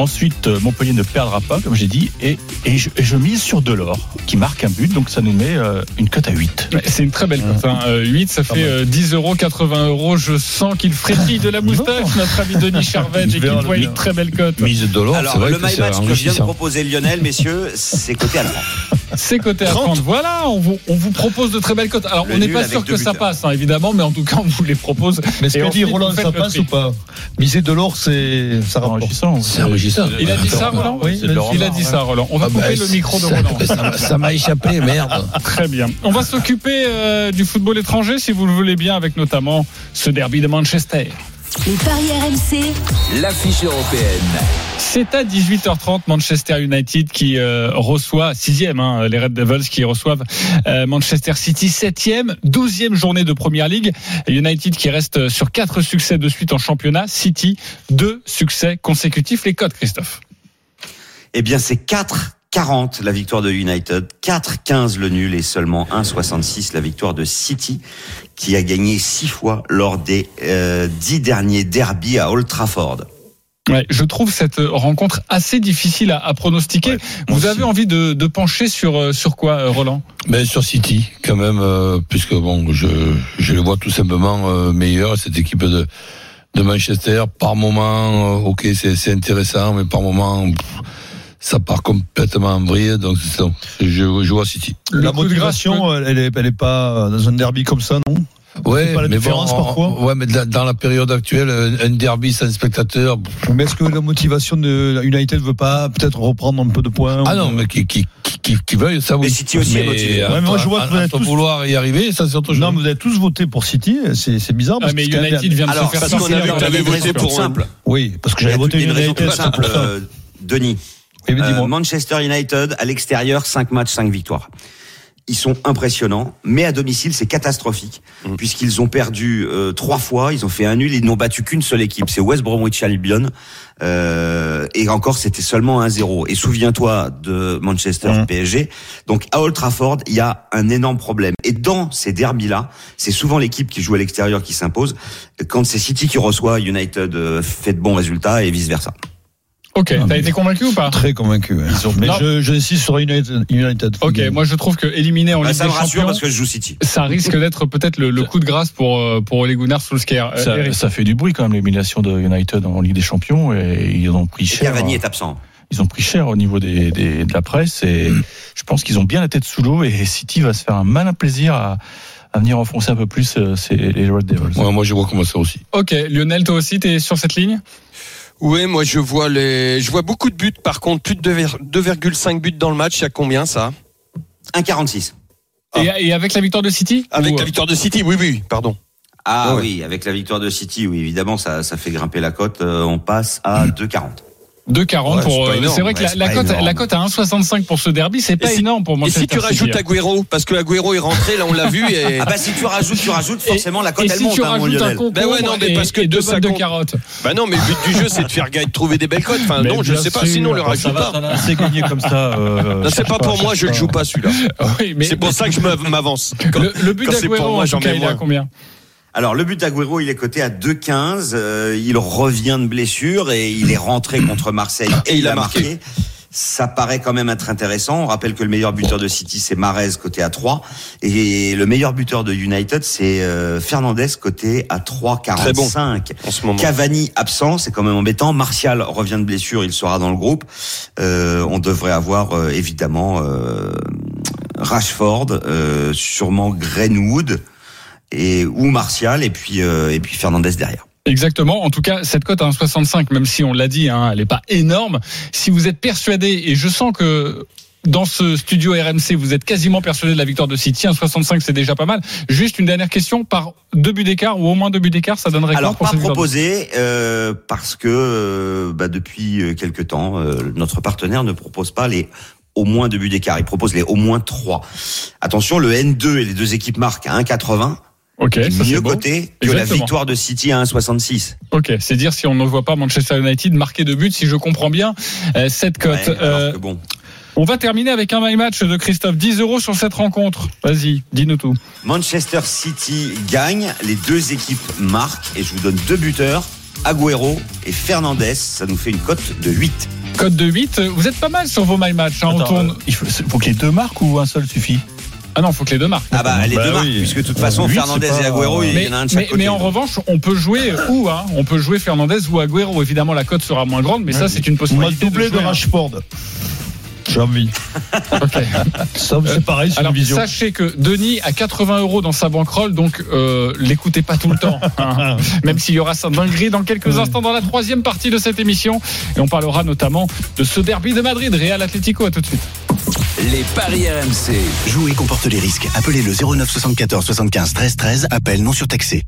Ensuite, euh, Montpellier ne perdra pas, comme j'ai dit, et, et, je, et je mise sur Delors, qui marque un but, donc ça nous met euh, une cote à 8. Ouais, C'est une très belle cote. Hein. Euh, 8, ça fait euh, 10 euros, 80 euros. Je sens qu'il frétille de la <laughs> moustache, notre ami Denis Charvet, <laughs> et qu'il voit une très belle cote. Mise de l'or, c'est Alors, vrai le que my match que je viens de proposer Lionel, messieurs, c'est coté à 30. C'est coté à 30. Voilà, on vous, on vous propose de très belles cotes. Alors, Le on n'est pas sûr que ça passe, hein, évidemment, mais en tout cas, on vous les propose. Mais ce que dit Roland, ça passe ou pas Miser de l'or, c'est ça. Enrichissant. C'est enrichissant. Il a dit ça, Roland Oui, Il a dit ça, Roland. On va Ah couper bah, le micro de Roland. ça- Ça m'a échappé, merde. <laughs> Très bien. On va s'occuper euh, du football étranger, si vous le voulez bien, avec notamment ce derby de Manchester. Les paris RMC, L'affiche européenne. C'est à 18h30 Manchester United qui euh, reçoit sixième, hein, les Red Devils qui reçoivent euh, Manchester City septième, douzième journée de Première Ligue. United qui reste sur quatre succès de suite en championnat. City deux succès consécutifs. Les codes, Christophe? Eh bien, c'est 4,40 la victoire de United, 4,15 le nul et seulement 1,66 la victoire de City, qui a gagné six fois lors des euh, dix derniers derbies à Old Trafford. Ouais, je trouve cette rencontre assez difficile à, à pronostiquer. Vous avez envie de, de pencher sur, euh, sur quoi, euh, Roland? Mais sur City, quand même, euh, puisque bon, je, je le vois tout simplement euh, meilleur, cette équipe de, de Manchester. Par moment, euh, ok, c'est c'est intéressant, mais par moment, pff, ça part complètement en vrille. Donc, c'est ça. je, je vois City. La motivation, elle est, elle est pas dans un derby comme ça, non Ouais, pas la mais différence bon, parfois Ouais, mais dans la période actuelle, un derby sans spectateurs. Mais est-ce que la motivation de United veut pas peut-être reprendre un peu de points Ah non, mais qui, qui, qui, veuille, ça oui. Mais City aussi est motivé. Ouais, mais moi, je vois que vous êtes tous- vouloir y arriver, ça c'est autre chose. Non, mais vous avez tous voté pour City, c'est c'est bizarre. Ah, Parce mais que United vient de Alors, se faire parce qu'on a sortir. vu que Il y a t'avais une voté pour simple. Oui, parce que j'avais voté une raison United. simple, euh, Denis. Euh. Manchester United à l'extérieur, 5 matchs, 5 victoires. Ils sont impressionnants, mais à domicile c'est catastrophique Mm. puisqu'ils ont perdu euh, trois fois, ils ont fait un nul, ils n'ont battu qu'une seule équipe, c'est West Bromwich Albion, euh, et encore c'était seulement 1-0. Et souviens-toi de Manchester Mm. PSG. Donc à Old Trafford, il y a un énorme problème. Et dans ces derbys là, c'est souvent l'équipe qui joue à l'extérieur qui s'impose. Quand c'est City qui reçoit, United euh, fait de bons résultats et vice versa. Ok, t'as été convaincu ou pas Très convaincu. ouais. Mais Non. je, je insiste sur United. United. Ok, moi je trouve que éliminer en Bah, Ligue ça des me Champions, parce que je joue City. ça risque d'être peut-être le, le coup de grâce pour euh, pour Ole Gunnar Solskjaer. Euh, Ça, Eric. ça fait du bruit quand même l'élimination de United en Ligue des Champions et ils ont pris cher. Cavani est absent. Ils ont pris cher au niveau des, des- de la presse et je pense qu'ils ont bien la tête sous l'eau et City va se faire un malin plaisir à, à venir enfoncer un peu plus euh, ces- les Red Devils. Ouais, moi je vois comment ça aussi. Ok, Lionel, toi aussi, t'es sur cette ligne? Oui, moi je vois les, je vois beaucoup de buts. Par contre, plus de 2,5 buts dans le match. Il y a combien ça? 1,46. et, et avec la victoire de City? Avec Ou, la victoire de City, oui, oui, pardon. Ah Ouais. oui, avec la victoire de City, oui, évidemment, ça, ça fait grimper la cote. Euh, on passe à 2,40. 2,40 Ouais, pour. c'est euh. C'est vrai que la, la cote, énorme. la cote à 1,65 pour ce derby, c'est pas si- énorme pour Et Manchester si tu rajoutes. Agüero, parce que Agüero est rentré, là on l'a vu et. Ah bah si tu rajoutes, tu rajoutes, Et- forcément la cote et elle si monte, tu hein, rajoutes un Ben ouais, non, mais et- parce que et deux bottes de carottes. Bah non, mais le but du jeu c'est de faire gagner, de trouver des belles cotes. Enfin Mais non, je sais pas, sinon on le rajoute pas. C'est gagné comme ça. euh, Non, c'est pas pour moi, je le joue pas celui-là. <laughs> C'est pour ça que je m'avance. le, le but quand c'est pour d'Aguero, moi, en j'en mets combien? Alors le but d'Agüero, il est coté à 2,15. euh, il revient de blessure et il est rentré <clears throat> contre Marseille et, il a marqué. Ça paraît quand même être intéressant. On rappelle que le meilleur buteur de City, c'est Marez, côté à 3. Et le meilleur buteur de United, c'est euh, Fernandez, côté à 3,45. En ce moment. Cavani absent, c'est quand même embêtant. Martial revient de blessure, il sera dans le groupe. Euh, on devrait avoir euh, évidemment euh, Rashford, euh, sûrement Greenwood et ou Martial et puis euh, et puis Fernandez derrière. Exactement. En tout cas, cette cote à 1,65, même si on l'a dit, hein, elle n'est pas énorme. Si vous êtes persuadé, et je sens que dans ce studio RMC, vous êtes quasiment persuadé de la victoire de City. 1,65, c'est déjà pas mal. Juste une dernière question. Par deux buts d'écart ou au moins deux buts d'écart, ça donnerait Alors pas proposé euh, parce que euh, bah, depuis euh, quelque temps, euh, notre partenaire ne propose pas les au moins deux buts d'écart. Il propose les au moins trois. Attention, le N2 et les deux équipes marquent à 1,80. Ok, est ça, c'est mieux bon. coté que la victoire de City à 1,66. Ok, c'est dire si on ne voit pas Manchester United marquer de buts, si je comprends bien euh, cette cote. Ouais, Euh, bon. on va terminer avec un my match de Christophe. 10 euros sur cette rencontre. Vas-y, dis-nous tout. Manchester City gagne, les deux équipes marquent et je vous donne deux buteurs, Agüero et Fernandez. Ça nous fait une cote de 8. Cote de 8. Vous êtes pas mal sur vos my match. Hein, on Attends, tourne. euh, il faut, faut que les deux marquent ou un seul suffit? Ah non, faut que les deux marquent. Ah bah les Bah deux oui. marquent, puisque de toute façon Fernandez pas- et Agüero, il Mais, y en a un de mais- chaque côté. mais en revanche, on peut jouer où hein? On peut jouer Fernandez ou Agüero. Évidemment, la cote sera moins grande, mais ça, c'est une possibilité. doublé de jouer, hein. Rashford. J'ai envie. <laughs> C'est pareil, c'est Alors, une vision. sachez que Denis a 80 euros dans sa banquerolle, donc euh, l'écoutez pas tout le temps. hein. <laughs> Même s'il y aura sa dinguerie dans quelques instants dans la troisième partie de cette émission. Et on parlera notamment de ce derby de Madrid, Real Atlético. À tout de suite. Les paris RMC. Jouer comporte les risques. Appelez le 09 74 75 13 13. Appel non surtaxé.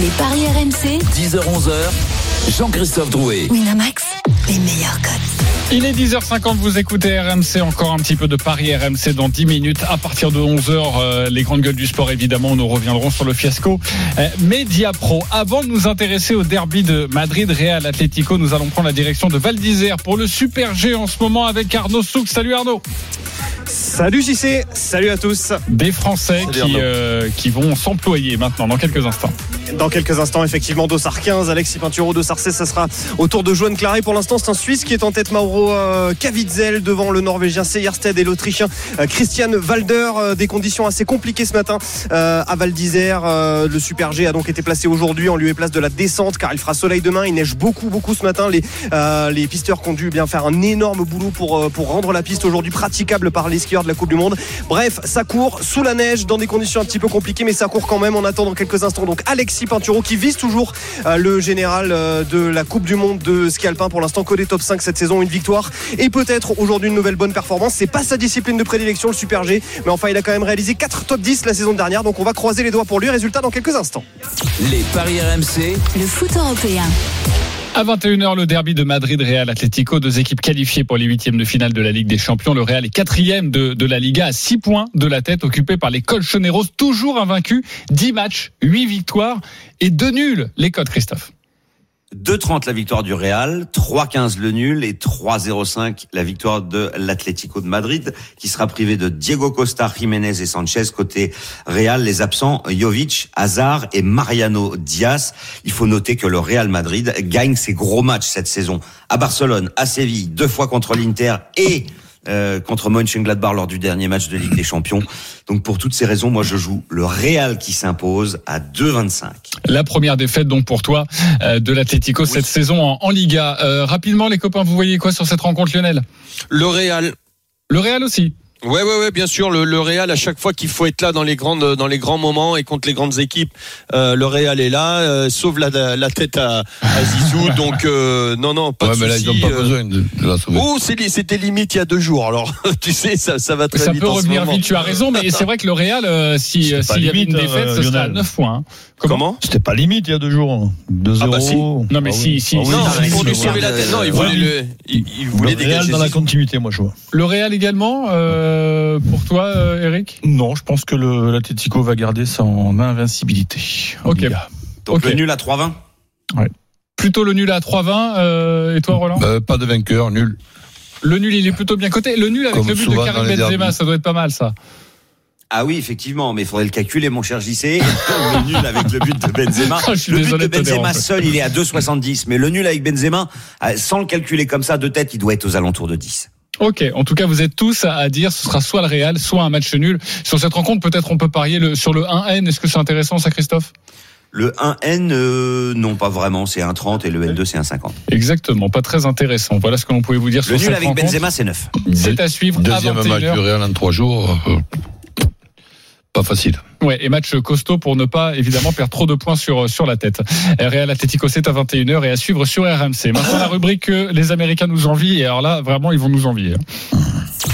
Les paris RMC. 10h-11h. Jean-Christophe Drouet. Winamax, les meilleurs codes. Il est 10h50, vous écoutez RMC, encore un petit peu de Paris RMC dans 10 minutes. À partir de 11h, les grandes gueules du sport, évidemment, nous reviendrons sur le fiasco. Euh, Média Pro, avant de nous intéresser au derby de Madrid, Real Atlético, nous allons prendre la direction de Val d'Isère pour le Super G en ce moment avec Arnaud Souk. Salut Arnaud Salut JC, salut à tous. Des Français Salut qui, Arnaud. euh, qui vont s'employer maintenant dans quelques instants. dans quelques instants, effectivement, Dossard 15, Alexis Pinturo, Dossard 16, ça sera au tour de Johan Claret. Pour l'instant, c'est un Suisse qui est en tête, Mauro euh, Cavitzel, devant le Norvégien Seyersted et l'Autrichien euh, Christian Walder. Euh, des conditions assez compliquées ce matin à Val d'Isère. Le Super G a donc été placé aujourd'hui en lieu et place de la descente, car il fera soleil demain. Il neige beaucoup, beaucoup ce matin. Les, les pisteurs ont dû bien faire un énorme boulot pour, pour rendre la piste aujourd'hui praticable par les skieurs de la Coupe du Monde. Bref, ça court sous la neige, dans des conditions un petit peu compliquées, mais ça court quand même. On attend dans quelques instants donc Alexis Pinturo qui vise toujours le général de la Coupe du Monde de ski alpin. Pour l'instant, que des top 5 cette saison, une victoire et peut-être aujourd'hui une nouvelle bonne performance. C'est pas sa discipline de prédilection, le Super G, mais enfin, il a quand même réalisé 4 top 10 la saison dernière, donc on va croiser les doigts pour lui. Résultat dans quelques instants. Les paris RMC. Le foot européen. À 21h, le derby de Madrid Real Atlético, deux équipes qualifiées pour les huitièmes de finale de la Ligue des Champions. Le Real est quatrième de, de la Liga à 6 points de la tête, occupé par les Colchoneros, toujours invaincus, 10 matchs, 8 victoires et 2 nuls. Les codes, Christophe. 2,30 la victoire du Real, 3,15 le nul et 3,05 la victoire de l'Atlético de Madrid, qui sera privé de Diego Costa, Jiménez et Sanchez. Côté Real, les absents Jovic, Hazard et Mariano Diaz. Il faut noter que le Real Madrid gagne ses gros matchs cette saison à Barcelone, à Séville, deux fois contre l'Inter et euh, contre Mönchengladbach lors du dernier match de Ligue des Champions. Donc pour toutes ces raisons, moi je joue le Real qui s'impose à 2,25. La première défaite donc pour toi euh, de l'Atlético cette saison en, en Liga. Euh, rapidement, les copains, vous voyez quoi sur cette rencontre, Lionel? Le Real. Le Real aussi. Ouais, ouais, ouais, bien sûr. Le, le Real, à chaque fois qu'il faut être là dans les grandes, dans les grands moments et contre les grandes équipes, euh, le Real est là, euh, sauve la, la tête à, à Zizou. <laughs> donc euh, non, non, pas Ouais, de mais là, ils n'ont pas euh. besoin de, de la sauver. Oh, c'était limite il y a deux jours. Alors, <laughs> tu sais, ça, ça va très Ça vite. peut en ce revenir vite, tu as raison, mais c'est vrai que le Real, euh, si, s'il y avait limite, une défaite, euh, ce serait à Lionel. 9 points. hein. Comment C'était pas limite il y a deux jours. 2-0. Ah bah si. Non, mais Ah si- oui. si- Ah oui, Non, si- pour si- lui si- sauver la tête. Non, il voulait le, il, voulait Le Real dégager. dans la continuité, moi je vois. Le Real également, euh, pour toi, euh, Eric Non, je pense que le- l'Atlético va garder son invincibilité. en Ok. Liga. Donc le nul à 3,20 Plutôt le nul à 3-20. euh, et toi, Roland Euh, pas de vainqueur, nul. Le nul, il est plutôt bien coté. Le nul avec Comme le but de Karim Benzema, ça doit être pas mal, ça. Ah oui, effectivement, mais il faudrait le calculer, mon cher JC. <laughs> Le nul avec le but de Benzema. <laughs> Le but de Benzema seul, il est à 2,70. Mais le nul avec Benzema, euh, sans le calculer comme ça de tête, il doit être aux alentours de 10. Ok, en tout cas, vous êtes tous à dire ce sera soit le Real, soit un match nul. Sur cette rencontre, peut-être on peut parier le, sur le 1N. Est-ce que c'est intéressant, ça, Christophe? Le 1N, euh, non, pas vraiment, c'est un 30 et le N2, c'est un 50. Exactement, pas très intéressant. Voilà ce que l'on pouvait vous dire Le sur nul cette avec rencontre. Benzema, c'est 9. C'est à suivre Deuxième match 21h. du Real en trois jours. euh, pas facile. Ouais, et match costaud pour ne pas évidemment perdre trop de points sur sur la tête. Real Atlético c'est à 21h et à suivre sur RMC. Maintenant la rubrique que les Américains nous envient et alors là vraiment ils vont nous envier.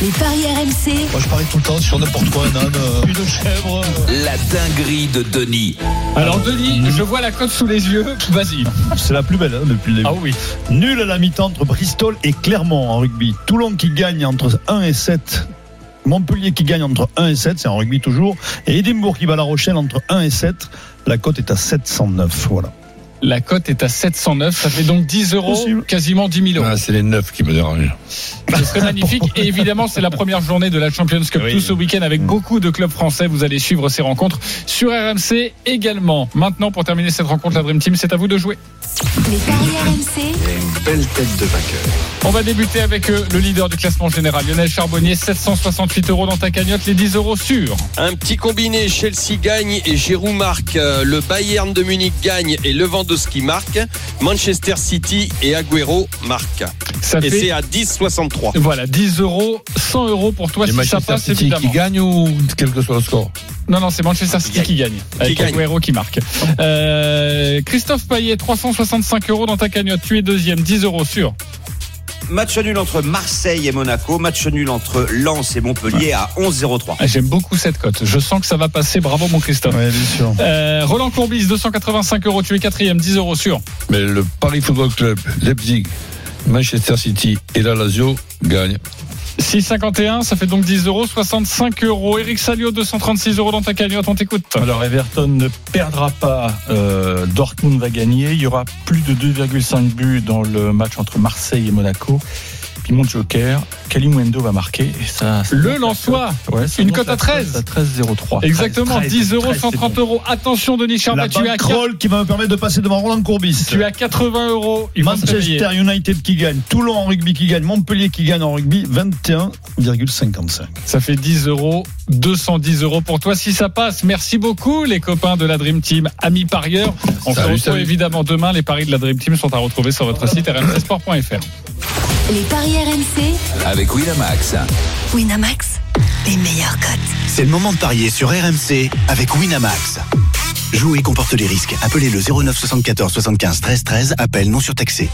Les paris RMC. Moi je parie tout le temps sur n'importe quoi, un âne, euh, une chèvre. La dinguerie de Denis. Alors Denis, je vois la cote sous les yeux. Vas-y. C'est la plus belle hein, depuis le début. Ah oui. Nul à la mi-temps entre Bristol et Clermont en rugby. Toulon qui gagne entre 1 et 7. Montpellier qui gagne entre 1 et 7, c'est en rugby toujours. Et Édimbourg qui bat La Rochelle entre 1 et 7. La cote est à 709. Voilà. La cote est à 709, ça fait donc 10 euros, Possible. quasiment 10 000 euros. Ah, c'est les neufs qui me dérangent. Ce serait <laughs> magnifique. Et évidemment, c'est la première journée de la Champions Cup Oui. tout ce week-end avec beaucoup de clubs français. Vous allez suivre ces rencontres sur RMC également. Maintenant, pour terminer cette rencontre, la Dream Team, c'est à vous de jouer. Les paris RMC. Belle tête de vainqueur. On va débuter avec euh, le leader du classement général, Lionel Charbonnier, 768 euros dans ta cagnotte, les 10 euros sûrs. Un petit combiné, Chelsea gagne et Giroud marque. Euh, Le Bayern de Munich gagne et Lewandowski marque. Manchester City et Agüero marquent. Ça Et fait, c'est à 10,63. voilà, 10 euros, 100 euros pour toi Les si ça Manchester passe, City évidemment. qui gagne ou quel que soit le score Non, non, c'est Manchester City qui gagne. Avec gagne. Agüero qui marque. Euh, Christophe Payet, 365 euros dans ta cagnotte. Tu es deuxième, 10 euros sûr. Match nul entre Marseille et Monaco. Match nul entre Lens et Montpellier à 11,03. Ah, J'aime beaucoup cette cote. Je sens que ça va passer. Bravo, mon Christophe. Ouais, bien sûr. Euh, Roland Courbis, 285 euros. Tu es quatrième, 10 euros sûr. Mais le Paris Football Club, Leipzig, Manchester City et la Lazio gagnent. 6,51, ça fait donc 10 euros. 65 euros. Eric Salio, 236 euros dans ta cagnotte. On t'écoute. Alors Everton ne perdra pas, euh, Dortmund va gagner, il y aura plus de 2,5 buts dans le match entre Marseille et Monaco. Puis mon joker, Kalimundo va marquer. Et ça, ça Le monte la Lensois. cote. Ouais, Une cote à 13. À 13,03. Exactement, 13, 10 euros, 13, c'est 130 bon. euros. Attention, Denis La Charvet, tu as, bankroll qui va me permettre de passer devant Roland Courbis. tu as 80 euros. Manchester United qui gagne, Toulon en rugby qui gagne, Montpellier qui gagne en rugby, 21,55. Ça fait 10 euros, 210 euros pour toi si ça passe. Merci beaucoup les copains de la Dream Team, amis parieurs. On se retrouve salut. évidemment demain. Les paris de la Dream Team sont à retrouver sur votre site rmcsport.fr. Les paris RMC, Avec Winamax. Winamax, les meilleurs cotes. C'est le moment de parier sur RMC avec Winamax. Jouer comporte les risques. Appelez le 09 74 75 13 13. Appel non surtaxé.